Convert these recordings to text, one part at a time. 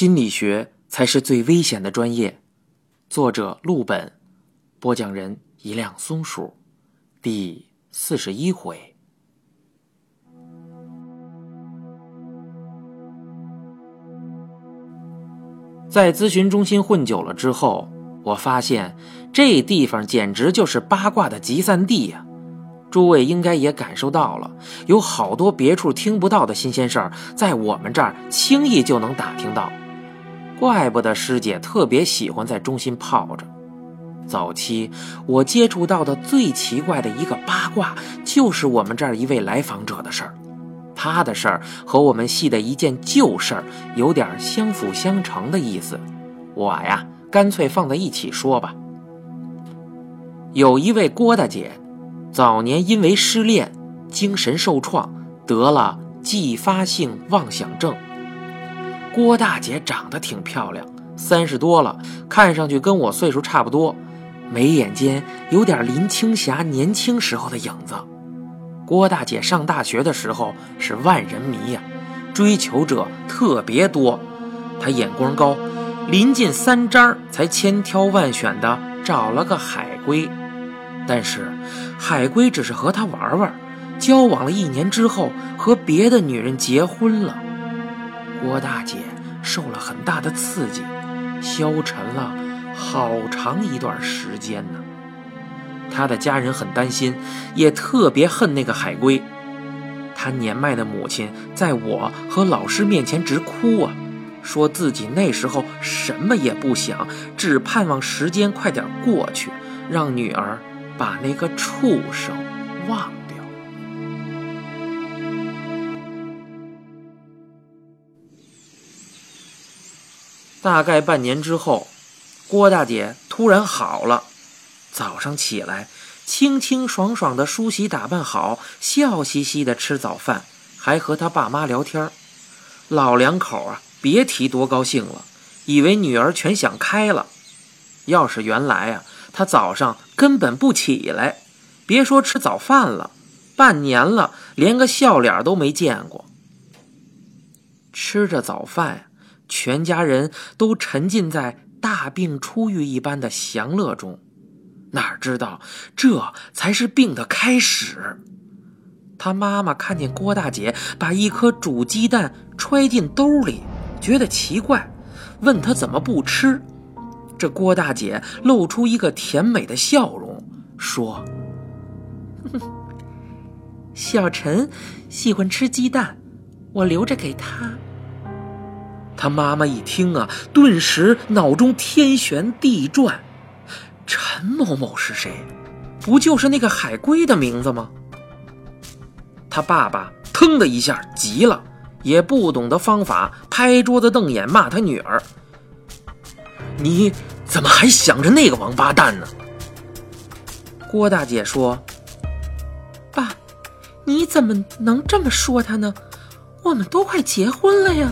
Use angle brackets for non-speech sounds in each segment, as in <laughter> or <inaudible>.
心理学才是最危险的专业。作者：陆本，播讲人：一辆松鼠，第四十一回。在咨询中心混久了之后，我发现这地方简直就是八卦的集散地呀！诸位应该也感受到了，有好多别处听不到的新鲜事儿，在我们这儿轻易就能打听到。怪不得师姐特别喜欢在中心泡着。早期我接触到的最奇怪的一个八卦，就是我们这儿一位来访者的事儿。他的事儿和我们系的一件旧事儿有点相辅相成的意思。我呀，干脆放在一起说吧。有一位郭大姐，早年因为失恋，精神受创，得了继发性妄想症。郭大姐长得挺漂亮，三十多了，看上去跟我岁数差不多，眉眼间有点林青霞年轻时候的影子。郭大姐上大学的时候是万人迷呀，追求者特别多，她眼光高，临近三张才千挑万选的找了个海归，但是海归只是和她玩玩，交往了一年之后和别的女人结婚了。郭大姐受了很大的刺激，消沉了好长一段时间呢。她的家人很担心，也特别恨那个海龟。她年迈的母亲在我和老师面前直哭啊，说自己那时候什么也不想，只盼望时间快点过去，让女儿把那个畜生忘了。大概半年之后，郭大姐突然好了。早上起来，清清爽爽的梳洗打扮好，笑嘻嘻的吃早饭，还和她爸妈聊天。老两口啊，别提多高兴了，以为女儿全想开了。要是原来啊，她早上根本不起来，别说吃早饭了，半年了，连个笑脸都没见过。吃着早饭。全家人都沉浸在大病初愈一般的享乐中，哪知道这才是病的开始。他妈妈看见郭大姐把一颗煮鸡蛋揣进兜里，觉得奇怪，问她怎么不吃。这郭大姐露出一个甜美的笑容，说：“哼 <laughs> 小陈喜欢吃鸡蛋，我留着给他。”他妈妈一听啊，顿时脑中天旋地转。陈某某是谁？不就是那个海龟的名字吗？他爸爸腾的一下急了，也不懂得方法，拍桌子瞪眼骂他女儿：“你怎么还想着那个王八蛋呢？”郭大姐说：“爸，你怎么能这么说他呢？我们都快结婚了呀！”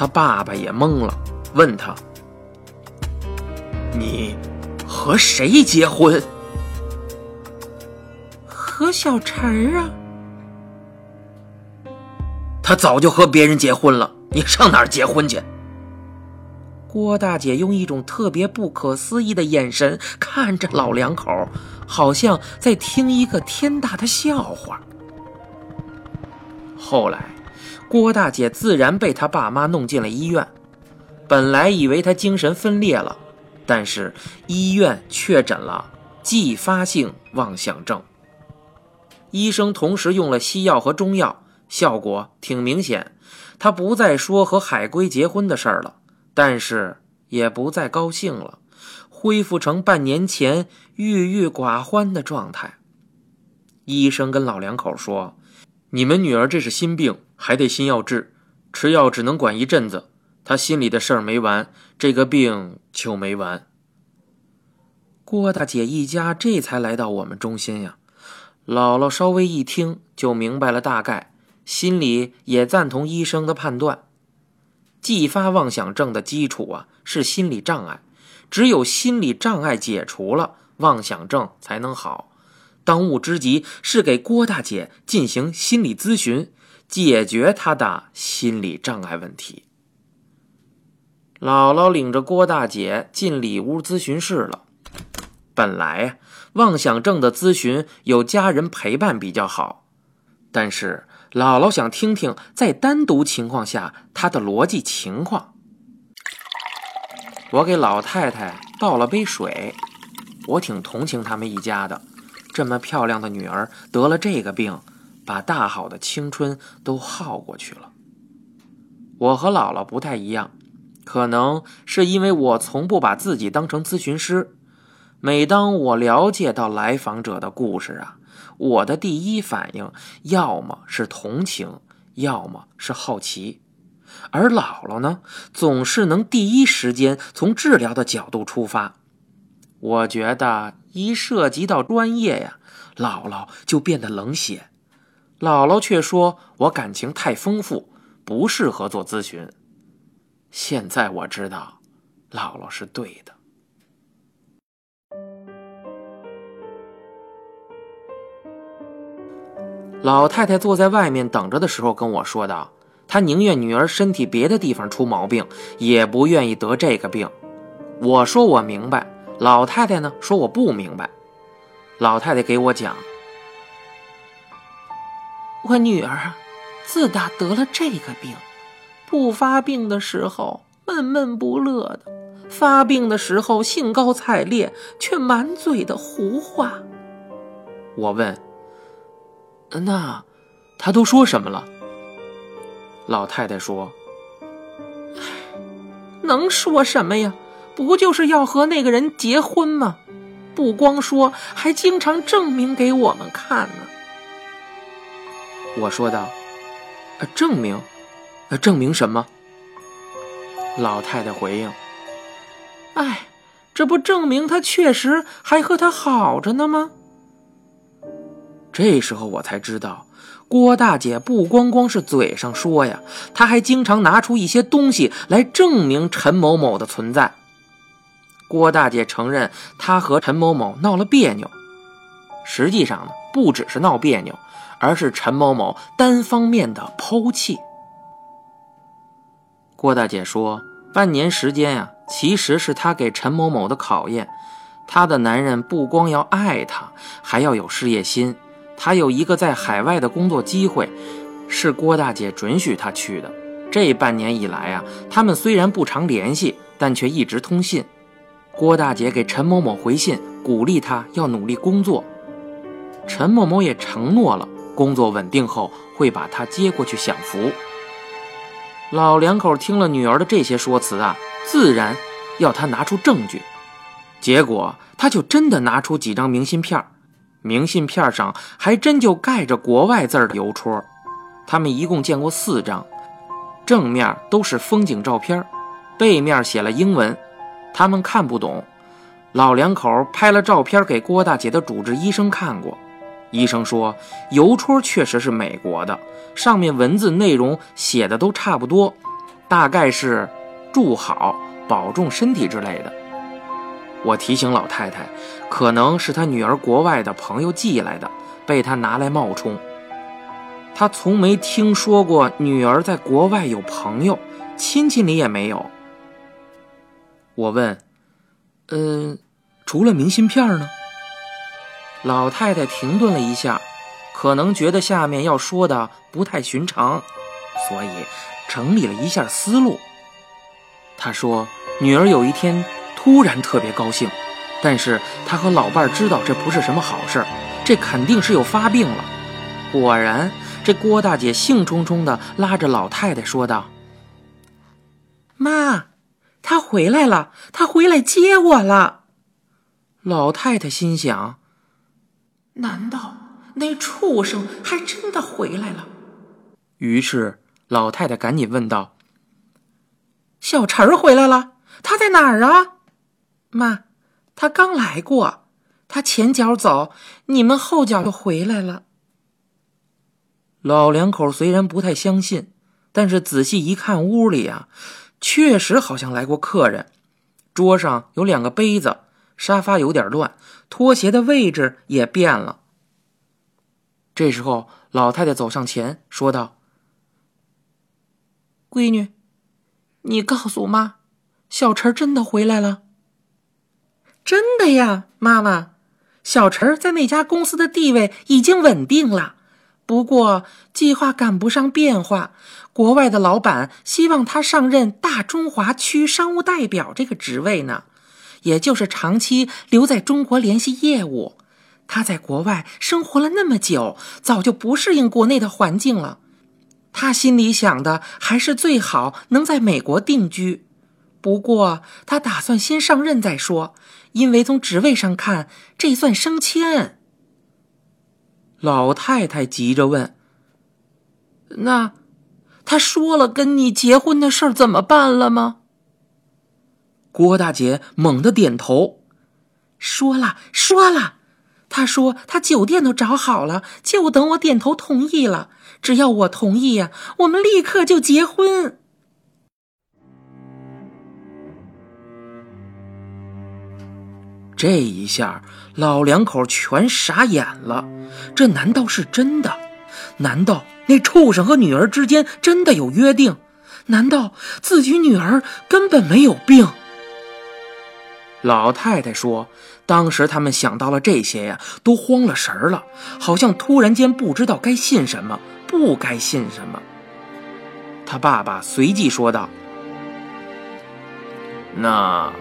他爸爸也懵了，问他：“你和谁结婚？”“和小陈儿啊。”“他早就和别人结婚了，你上哪儿结婚去？”郭大姐用一种特别不可思议的眼神看着老两口，好像在听一个天大的笑话。后来。郭大姐自然被她爸妈弄进了医院。本来以为她精神分裂了，但是医院确诊了继发性妄想症。医生同时用了西药和中药，效果挺明显。他不再说和海龟结婚的事儿了，但是也不再高兴了，恢复成半年前郁郁寡欢的状态。医生跟老两口说：“你们女儿这是心病。”还得心药治，吃药只能管一阵子。她心里的事儿没完，这个病就没完。郭大姐一家这才来到我们中心呀。姥姥稍微一听就明白了大概，心里也赞同医生的判断。继发妄想症的基础啊是心理障碍，只有心理障碍解除了，妄想症才能好。当务之急是给郭大姐进行心理咨询。解决她的心理障碍问题。姥姥领着郭大姐进里屋咨询室了。本来，妄想症的咨询有家人陪伴比较好，但是姥姥想听听在单独情况下她的逻辑情况。我给老太太倒了杯水，我挺同情他们一家的，这么漂亮的女儿得了这个病，把大好的青春都耗过去了。我和姥姥不太一样。可能是因为我从不把自己当成咨询师，每当我了解到来访者的故事啊，我的第一反应要么是同情，要么是好奇。而姥姥呢，总是能第一时间从治疗的角度出发。我觉得一涉及到专业呀，姥姥就变得冷血。姥姥却说我感情太丰富，不适合做咨询。现在我知道，姥姥是对的。老太太坐在外面等着的时候跟我说道：“她宁愿女儿身体别的地方出毛病，也不愿意得这个病。”我说我明白，老太太呢说我不明白。老太太给我讲：“我女儿啊，自打得了这个病。”不发病的时候闷闷不乐的，发病的时候兴高采烈，却满嘴的胡话。我问：“那他都说什么了？”老太太说：“能说什么呀？不就是要和那个人结婚吗？不光说，还经常证明给我们看呢。”我说道：“证明？”那证明什么？老太太回应：“哎，这不证明他确实还和他好着呢吗？”这时候我才知道，郭大姐不光光是嘴上说呀，她还经常拿出一些东西来证明陈某某的存在。郭大姐承认她和陈某某闹了别扭，实际上呢，不只是闹别扭，而是陈某某单方面的抛弃。郭大姐说：“半年时间呀，其实是她给陈某某的考验。她的男人不光要爱她，还要有事业心。她有一个在海外的工作机会，是郭大姐准许他去的。这半年以来啊，他们虽然不常联系，但却一直通信。郭大姐给陈某某回信，鼓励他要努力工作。陈某某也承诺了，工作稳定后会把他接过去享福。”老两口听了女儿的这些说辞啊，自然要他拿出证据。结果他就真的拿出几张明信片，明信片上还真就盖着国外字的邮戳。他们一共见过四张，正面都是风景照片，背面写了英文，他们看不懂。老两口拍了照片给郭大姐的主治医生看过。医生说，邮戳确实是美国的，上面文字内容写的都差不多，大概是“祝好”“保重身体”之类的。我提醒老太太，可能是她女儿国外的朋友寄来的，被她拿来冒充。她从没听说过女儿在国外有朋友，亲戚里也没有。我问：“嗯，除了明信片呢？”老太太停顿了一下，可能觉得下面要说的不太寻常，所以整理了一下思路。她说：“女儿有一天突然特别高兴，但是她和老伴知道这不是什么好事这肯定是有发病了。”果然，这郭大姐兴冲冲地拉着老太太说道：“妈，他回来了，他回来接我了。”老太太心想。难道那畜生还真的回来了？于是老太太赶紧问道：“小陈儿回来了？他在哪儿啊？”妈，他刚来过，他前脚走，你们后脚就回来了。老两口虽然不太相信，但是仔细一看，屋里啊，确实好像来过客人。桌上有两个杯子。沙发有点乱，拖鞋的位置也变了。这时候，老太太走上前说道：“闺女，你告诉妈，小陈真的回来了。真的呀，妈妈，小陈在那家公司的地位已经稳定了。不过计划赶不上变化，国外的老板希望他上任大中华区商务代表这个职位呢，也就是长期留在中国联系业务。他在国外生活了那么久，早就不适应国内的环境了。他心里想的还是最好能在美国定居。不过他打算先上任再说，因为从职位上看，这算升迁。老太太急着问：“那他说了跟你结婚的事儿怎么办了吗？”郭大姐猛地点头：“说了，说了。他说他酒店都找好了，就等我点头同意了。只要我同意呀，我们立刻就结婚。”这一下，老两口全傻眼了。这难道是真的？难道那畜生和女儿之间真的有约定？难道自己女儿根本没有病？老太太说：“当时他们想到了这些呀，都慌了神儿了，好像突然间不知道该信什么，不该信什么。”他爸爸随即说道：“那……”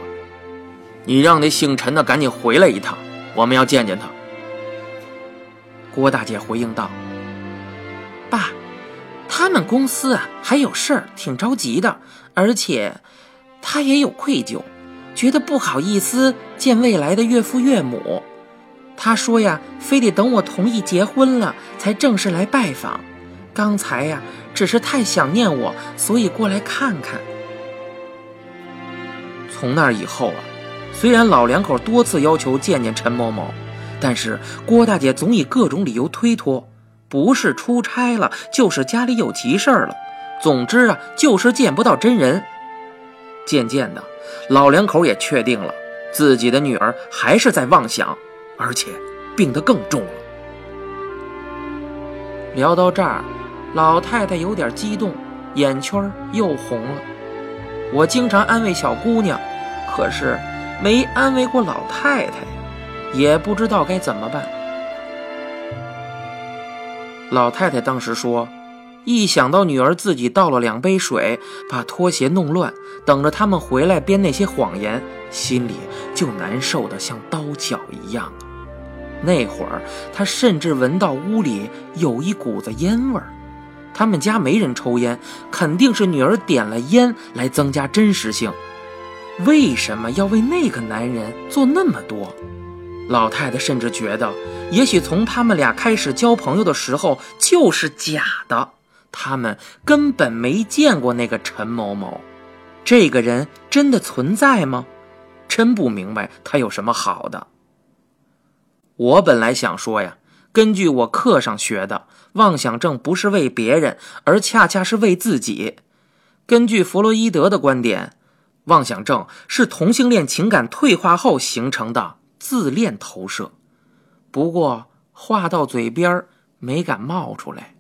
你让那姓陈的赶紧回来一趟，我们要见见他。郭大姐回应道：“爸，他们公司啊还有事儿，挺着急的，而且他也有愧疚，觉得不好意思见未来的岳父岳母。他说呀，非得等我同意结婚了才正式来拜访。刚才呀，只是太想念我，所以过来看看。从那以后啊。”虽然老两口多次要求见见陈某某，但是郭大姐总以各种理由推脱，不是出差了，就是家里有急事了。总之啊，就是见不到真人。渐渐的，老两口也确定了自己的女儿还是在妄想，而且病得更重了。聊到这儿，老太太有点激动，眼圈又红了。我经常安慰小姑娘，可是。没安慰过老太太，也不知道该怎么办。老太太当时说：“一想到女儿自己倒了两杯水，把拖鞋弄乱，等着他们回来编那些谎言，心里就难受的像刀绞一样。”那会儿，她甚至闻到屋里有一股子烟味儿。他们家没人抽烟，肯定是女儿点了烟来增加真实性。为什么要为那个男人做那么多？老太太甚至觉得，也许从他们俩开始交朋友的时候就是假的，他们根本没见过那个陈某某。这个人真的存在吗？真不明白他有什么好的。我本来想说呀，根据我课上学的，妄想症不是为别人，而恰恰是为自己。根据弗洛伊德的观点。妄想症是同性恋情感退化后形成的自恋投射，不过话到嘴边没敢冒出来。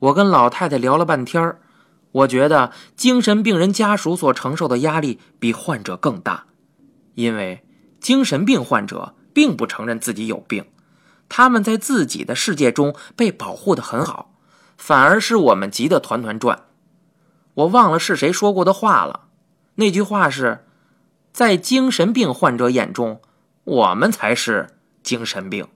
我跟老太太聊了半天我觉得精神病人家属所承受的压力比患者更大，因为精神病患者并不承认自己有病，他们在自己的世界中被保护的很好，反而是我们急得团团转。我忘了是谁说过的话了，那句话是：在精神病患者眼中，我们才是精神病。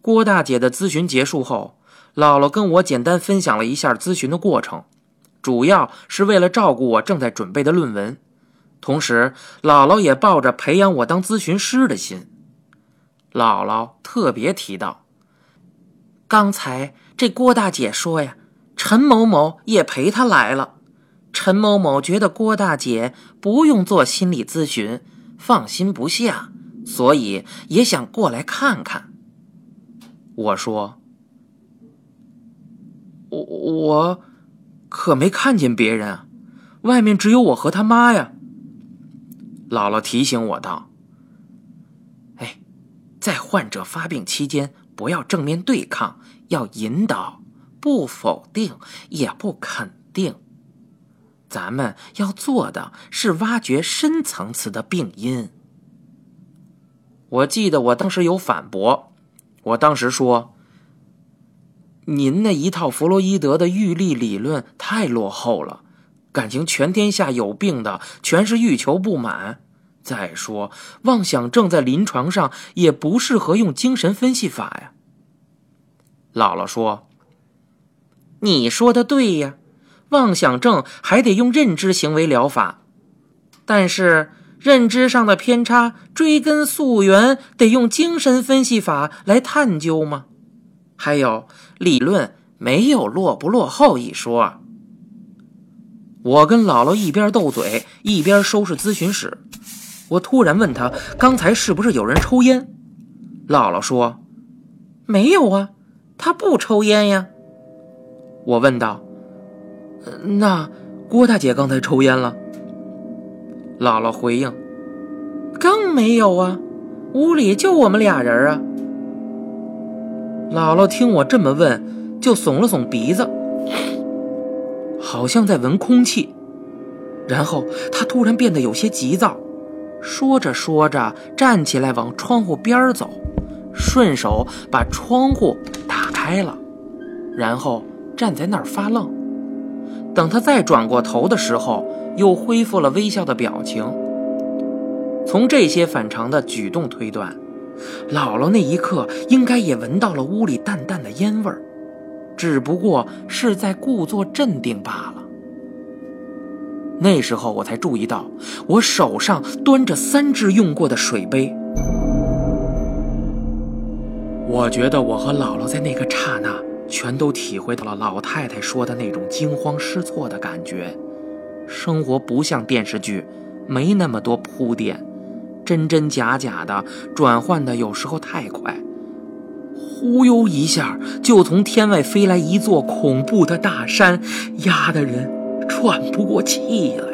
郭大姐的咨询结束后，姥姥跟我简单分享了一下咨询的过程，主要是为了照顾我正在准备的论文，同时姥姥也抱着培养我当咨询师的心。姥姥特别提到，刚才这郭大姐说呀，陈某某也陪她来了。陈某某觉得郭大姐不用做心理咨询，放心不下，所以也想过来看看。我说：“我我可没看见别人啊，外面只有我和他妈呀。”姥姥提醒我道。哎在患者发病期间，不要正面对抗，要引导，不否定，也不肯定。咱们要做的是挖掘深层次的病因。我记得我当时有反驳，我当时说：“您那一套弗洛伊德的预立理论太落后了，感情全天下有病的全是欲求不满。再说，妄想症在临床上也不适合用精神分析法呀。”姥姥说：“你说的对呀，妄想症还得用认知行为疗法，但是。”认知上的偏差，追根溯源得用精神分析法来探究吗？还有理论没有落不落后一说。我跟姥姥一边斗嘴，一边收拾咨询室。我突然问他：“刚才是不是有人抽烟？”姥姥说：“没有啊，他不抽烟呀。”我问道：“那郭大姐刚才抽烟了？”姥姥回应：“更没有啊，屋里就我们俩人啊。”姥姥听我这么问，就耸了耸鼻子，好像在闻空气。然后她突然变得有些急躁，说着说着，站起来往窗户边走，顺手把窗户打开了，然后站在那儿发愣。等他再转过头的时候。又恢复了微笑的表情。从这些反常的举动推断，姥姥那一刻应该也闻到了屋里淡淡的烟味儿，只不过是在故作镇定罢了。那时候我才注意到，我手上端着三只用过的水杯。我觉得我和姥姥在那个刹那，全都体会到了老太太说的那种惊慌失措的感觉。生活不像电视剧，没那么多铺垫，真真假假的转换的有时候太快，忽悠一下就从天外飞来一座恐怖的大山，压的人喘不过气来。